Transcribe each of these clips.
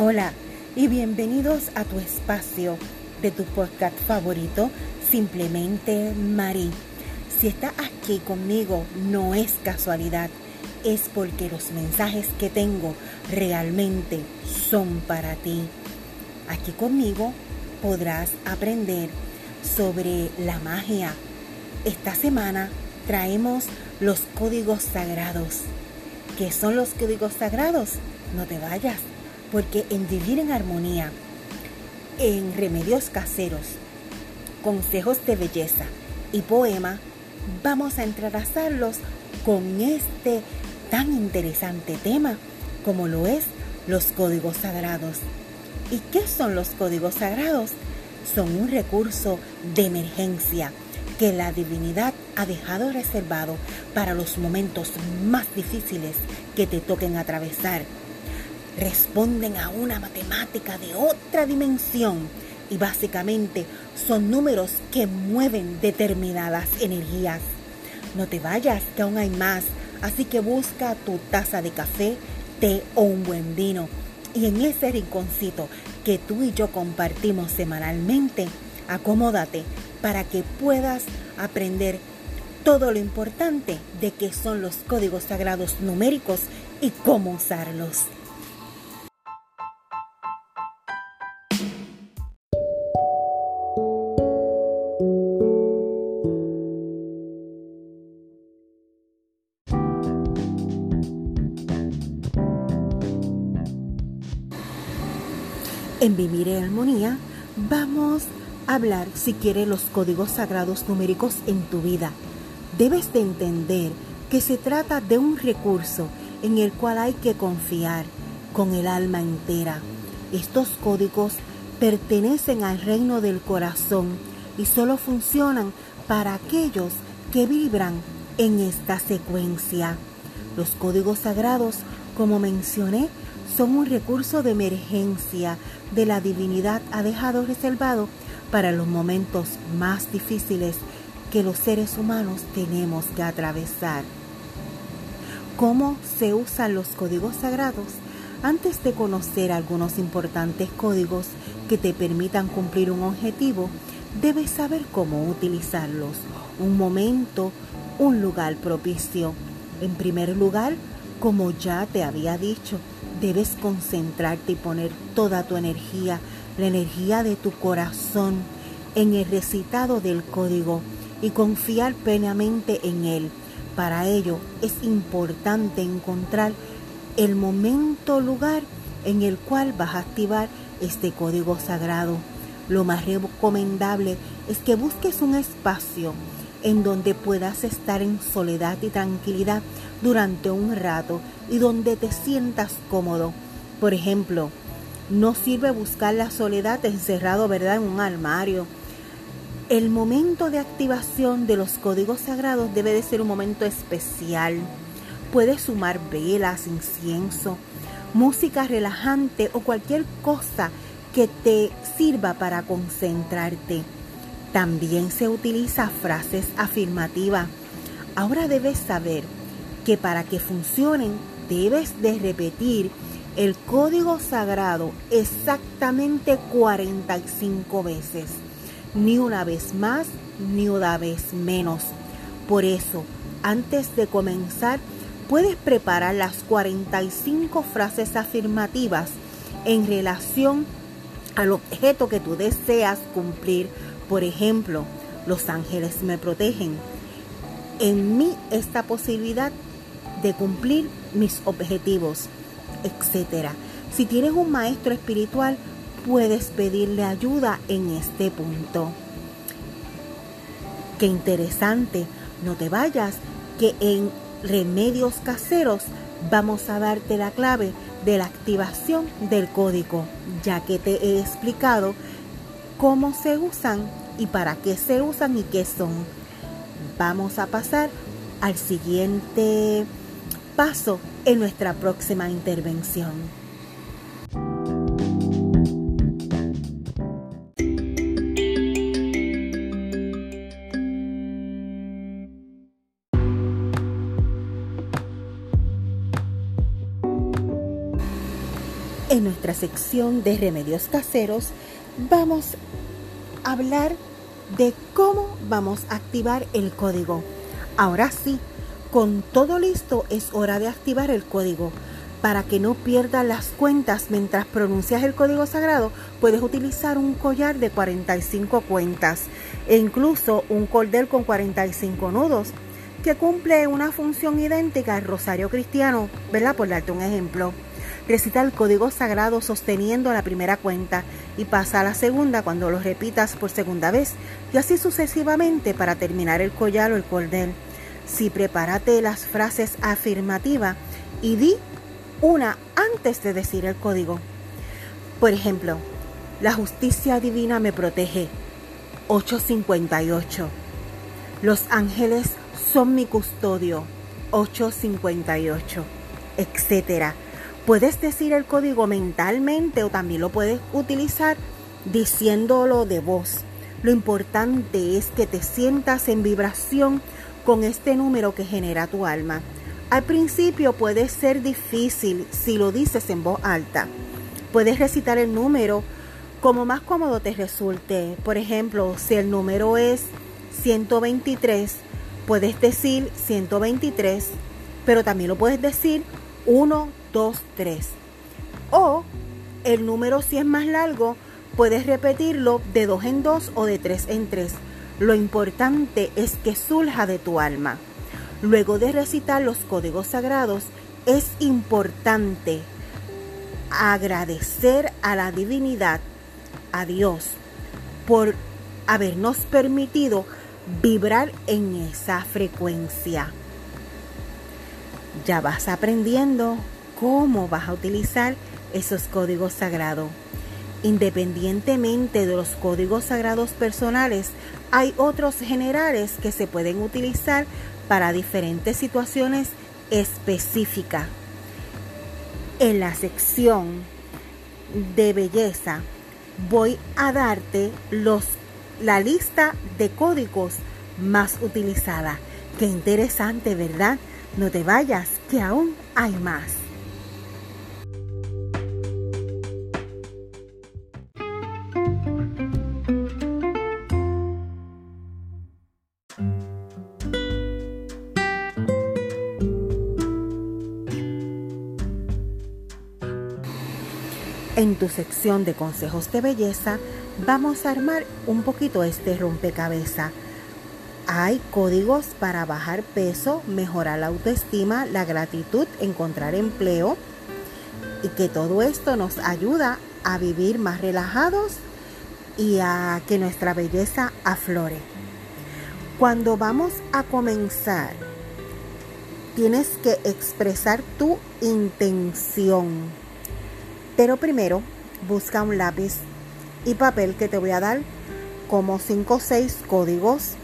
Hola y bienvenidos a tu espacio de tu podcast favorito, Simplemente Mari. Si estás aquí conmigo no es casualidad, es porque los mensajes que tengo realmente son para ti. Aquí conmigo podrás aprender sobre la magia. Esta semana traemos los códigos sagrados. ¿Qué son los códigos sagrados? No te vayas porque en Vivir en Armonía, en Remedios Caseros, Consejos de Belleza y Poema, vamos a entrelazarlos con este tan interesante tema como lo es los códigos sagrados. ¿Y qué son los códigos sagrados? Son un recurso de emergencia que la divinidad ha dejado reservado para los momentos más difíciles que te toquen atravesar responden a una matemática de otra dimensión y básicamente son números que mueven determinadas energías. No te vayas, que aún hay más, así que busca tu taza de café, té o un buen vino. Y en ese rinconcito que tú y yo compartimos semanalmente, acomódate para que puedas aprender todo lo importante de qué son los códigos sagrados numéricos y cómo usarlos. En Vivir en Armonía vamos a hablar, si quieres, los códigos sagrados numéricos en tu vida. Debes de entender que se trata de un recurso en el cual hay que confiar con el alma entera. Estos códigos pertenecen al reino del corazón y solo funcionan para aquellos que vibran en esta secuencia. Los códigos sagrados, como mencioné, son un recurso de emergencia de la divinidad ha dejado reservado para los momentos más difíciles que los seres humanos tenemos que atravesar. ¿Cómo se usan los códigos sagrados? Antes de conocer algunos importantes códigos que te permitan cumplir un objetivo, debes saber cómo utilizarlos. Un momento, un lugar propicio. En primer lugar, como ya te había dicho, debes concentrarte y poner toda tu energía, la energía de tu corazón, en el recitado del código y confiar plenamente en él. Para ello es importante encontrar el momento, lugar en el cual vas a activar este código sagrado. Lo más recomendable es que busques un espacio en donde puedas estar en soledad y tranquilidad durante un rato y donde te sientas cómodo. Por ejemplo, no sirve buscar la soledad encerrado, ¿verdad?, en un armario. El momento de activación de los códigos sagrados debe de ser un momento especial. Puedes sumar velas, incienso, música relajante o cualquier cosa que te sirva para concentrarte. También se utiliza frases afirmativas. Ahora debes saber que para que funcionen debes de repetir el código sagrado exactamente 45 veces. Ni una vez más, ni una vez menos. Por eso, antes de comenzar, puedes preparar las 45 frases afirmativas en relación al objeto que tú deseas cumplir por ejemplo, los ángeles me protegen. En mí esta posibilidad de cumplir mis objetivos, etc. Si tienes un maestro espiritual, puedes pedirle ayuda en este punto. Qué interesante, no te vayas, que en remedios caseros vamos a darte la clave de la activación del código, ya que te he explicado cómo se usan y para qué se usan y qué son. Vamos a pasar al siguiente paso en nuestra próxima intervención. En nuestra sección de remedios caseros vamos a hablar de cómo vamos a activar el código. Ahora sí, con todo listo es hora de activar el código. Para que no pierdas las cuentas mientras pronuncias el código sagrado, puedes utilizar un collar de 45 cuentas e incluso un cordel con 45 nudos que cumple una función idéntica al rosario cristiano, ¿verdad? Por darte un ejemplo. Recita el código sagrado sosteniendo la primera cuenta y pasa a la segunda cuando lo repitas por segunda vez y así sucesivamente para terminar el collar o el cordel. Si prepárate las frases afirmativas y di una antes de decir el código. Por ejemplo, la justicia divina me protege. 858. Los ángeles son mi custodio. 858. Etcétera. Puedes decir el código mentalmente o también lo puedes utilizar diciéndolo de voz. Lo importante es que te sientas en vibración con este número que genera tu alma. Al principio puede ser difícil si lo dices en voz alta. Puedes recitar el número como más cómodo te resulte. Por ejemplo, si el número es 123, puedes decir 123, pero también lo puedes decir 1, 2, 3. O el número si es más largo, puedes repetirlo de 2 en 2 o de 3 en 3. Lo importante es que surja de tu alma. Luego de recitar los códigos sagrados, es importante agradecer a la divinidad, a Dios, por habernos permitido vibrar en esa frecuencia. Ya vas aprendiendo cómo vas a utilizar esos códigos sagrados. Independientemente de los códigos sagrados personales, hay otros generales que se pueden utilizar para diferentes situaciones específicas. En la sección de belleza voy a darte los, la lista de códigos más utilizada. Qué interesante, ¿verdad? No te vayas, que aún hay más. En tu sección de consejos de belleza vamos a armar un poquito este rompecabezas. Hay códigos para bajar peso, mejorar la autoestima, la gratitud, encontrar empleo y que todo esto nos ayuda a vivir más relajados y a que nuestra belleza aflore. Cuando vamos a comenzar, tienes que expresar tu intención pero primero busca un lápiz y papel que te voy a dar como 5 o 6 códigos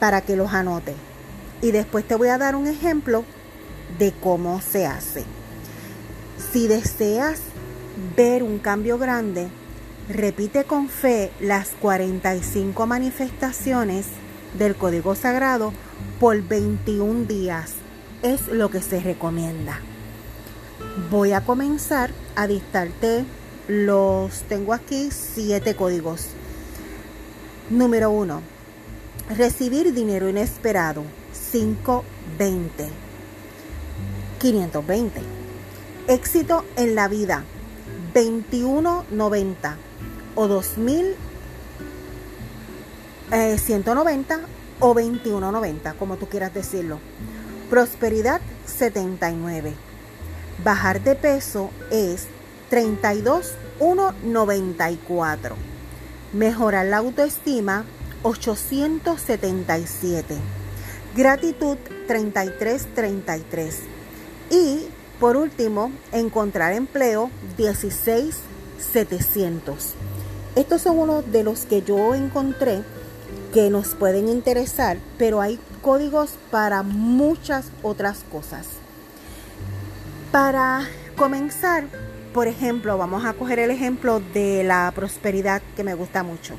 para que los anote. Y después te voy a dar un ejemplo de cómo se hace. Si deseas ver un cambio grande, repite con fe las 45 manifestaciones del código sagrado por 21 días. Es lo que se recomienda voy a comenzar a dictarte los tengo aquí siete códigos. Número uno recibir dinero inesperado 520 520 éxito en la vida 2190 o 2190 eh, o 2190 como tú quieras decirlo. Prosperidad 79 Bajar de peso es 32,194. Mejorar la autoestima 877. Gratitud 3333. Y por último, encontrar empleo 16700. Estos son unos de los que yo encontré que nos pueden interesar, pero hay códigos para muchas otras cosas. Para comenzar, por ejemplo, vamos a coger el ejemplo de la prosperidad que me gusta mucho.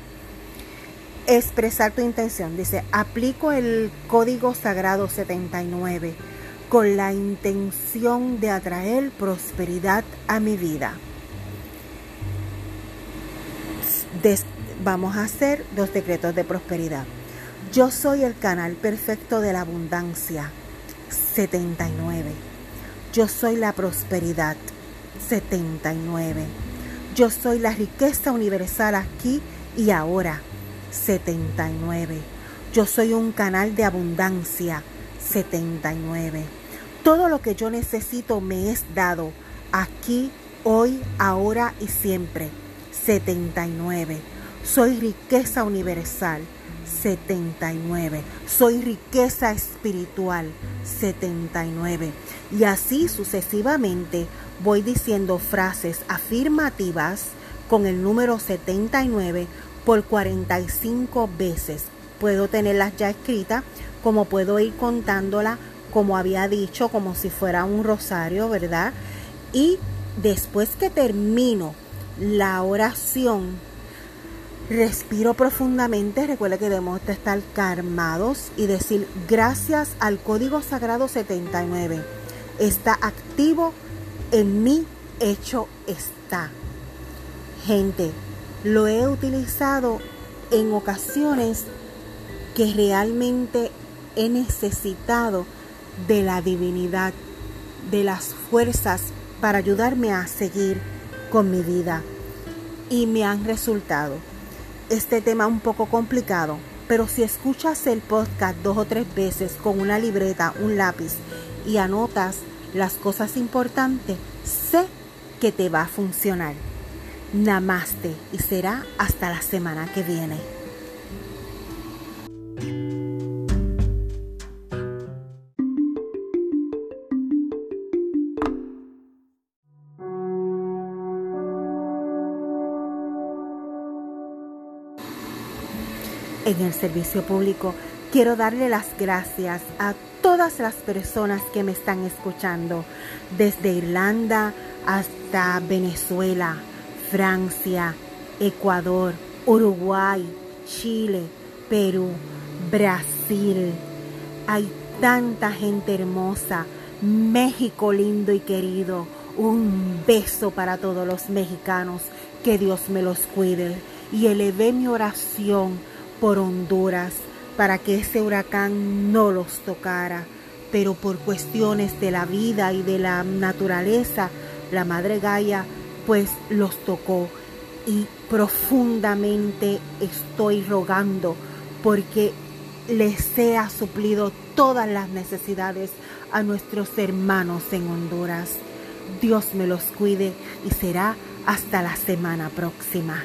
Expresar tu intención. Dice, aplico el código sagrado 79 con la intención de atraer prosperidad a mi vida. Vamos a hacer dos decretos de prosperidad. Yo soy el canal perfecto de la abundancia 79 yo soy la prosperidad. 79. Yo soy la riqueza universal aquí y ahora. 79. Yo soy un canal de abundancia. 79. Todo lo que yo necesito me es dado aquí, hoy, ahora y siempre. 79. Soy riqueza universal. 79. Soy riqueza espiritual. 79. Y así sucesivamente voy diciendo frases afirmativas con el número 79 por 45 veces. Puedo tenerlas ya escritas, como puedo ir contándola, como había dicho, como si fuera un rosario, ¿verdad? Y después que termino la oración, respiro profundamente. Recuerda que debemos estar calmados y decir gracias al código sagrado 79. Está activo en mí, hecho está. Gente, lo he utilizado en ocasiones que realmente he necesitado de la divinidad, de las fuerzas para ayudarme a seguir con mi vida. Y me han resultado. Este tema un poco complicado, pero si escuchas el podcast dos o tres veces con una libreta, un lápiz y anotas las cosas importantes, sé que te va a funcionar. Namaste y será hasta la semana que viene. En el servicio público quiero darle las gracias a todas las personas que me están escuchando, desde Irlanda hasta Venezuela, Francia, Ecuador, Uruguay, Chile, Perú, Brasil. Hay tanta gente hermosa, México lindo y querido. Un beso para todos los mexicanos, que Dios me los cuide. Y elevé mi oración por Honduras para que ese huracán no los tocara, pero por cuestiones de la vida y de la naturaleza, la Madre Gaia pues los tocó y profundamente estoy rogando porque les sea suplido todas las necesidades a nuestros hermanos en Honduras. Dios me los cuide y será hasta la semana próxima.